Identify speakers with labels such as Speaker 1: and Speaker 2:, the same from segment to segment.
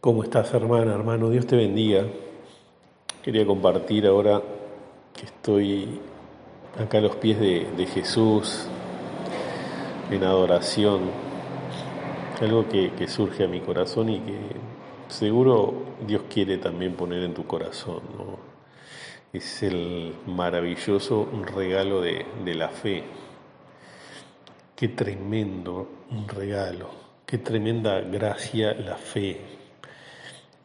Speaker 1: ¿Cómo estás, hermana, hermano? Dios te bendiga. Quería compartir ahora que estoy acá a los pies de, Jesús en adoración, algo que, surge a mi corazón y que seguro Dios quiere también poner en tu corazón. Es el maravilloso regalo de, de la fe. Qué tremendo regalo, qué tremenda gracia la fe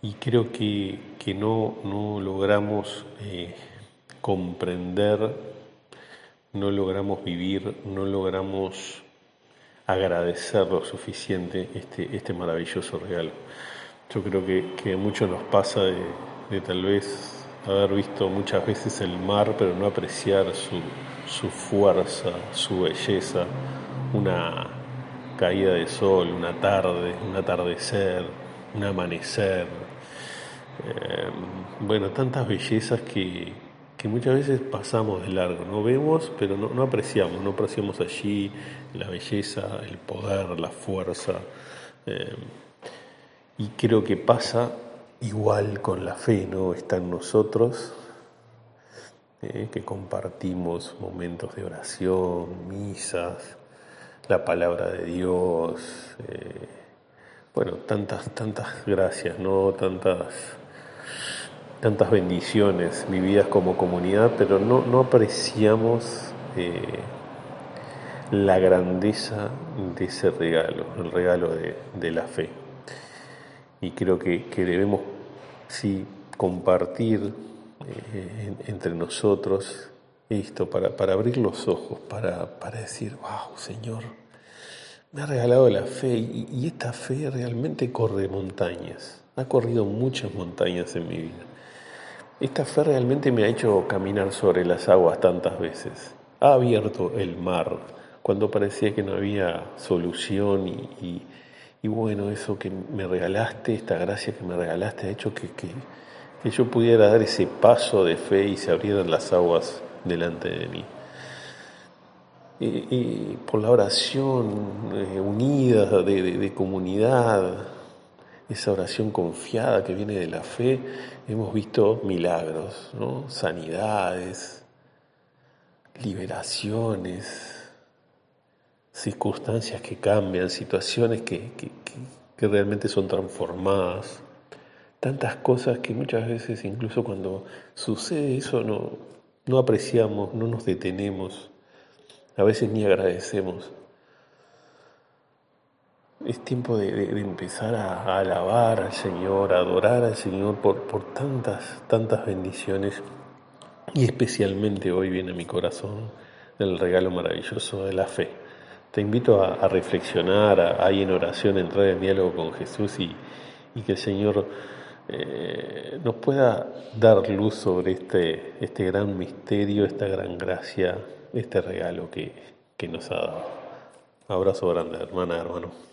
Speaker 1: y creo que, no, logramos eh, comprender, no logramos vivir, no logramos agradecer lo suficiente este, este maravilloso regalo. Yo creo que, a muchos nos pasa de, tal vez haber visto muchas veces el mar, pero no apreciar su, su fuerza, su belleza, una caída de sol, una tarde, un atardecer, un amanecer, eh, bueno, tantas bellezas que, muchas veces pasamos de largo, no vemos, pero no, apreciamos, no apreciamos allí la belleza, el poder, la fuerza. Eh, y creo que pasa igual con la fe, ¿no? Está en nosotros, eh, que compartimos momentos de oración, misas, la palabra de Dios, bueno, tantas, tantas gracias, ¿no? Tantas tantas bendiciones vividas como comunidad, pero no, no apreciamos eh, la grandeza de ese regalo, el regalo de, la fe. Y creo que, debemos, sí, compartir eh, entre nosotros esto, para, para abrir los ojos, para, decir, wow, Señor, me ha regalado la fe y esta fe realmente corre montañas, ha corrido muchas montañas en mi vida. Esta fe realmente me ha hecho caminar sobre las aguas tantas veces. Ha abierto el mar cuando parecía que no había solución y, bueno, eso que me regalaste, esta gracia que me regalaste, ha hecho que, que, yo pudiera dar ese paso de fe y se abrieran las aguas delante de mí. Y, por la oración eh, unida de comunidad, esa oración confiada que viene de la fe, hemos visto milagros, ¿no? sanidades, liberaciones, circunstancias que cambian, situaciones que, realmente son transformadas, tantas cosas que muchas veces incluso cuando sucede eso no, no apreciamos, no nos detenemos, a veces ni agradecemos. Es tiempo de, empezar a, alabar al Señor, a adorar al Señor por, por tantas, tantas bendiciones. Y especialmente hoy viene a mi corazón el regalo maravilloso de la fe. Te invito a, reflexionar, a, en oración, entrar en diálogo con Jesús y, que el Señor eh, nos pueda dar luz sobre este, este gran misterio, esta gran gracia, este regalo que, que nos ha dado. Abrazo grande, hermana, hermano.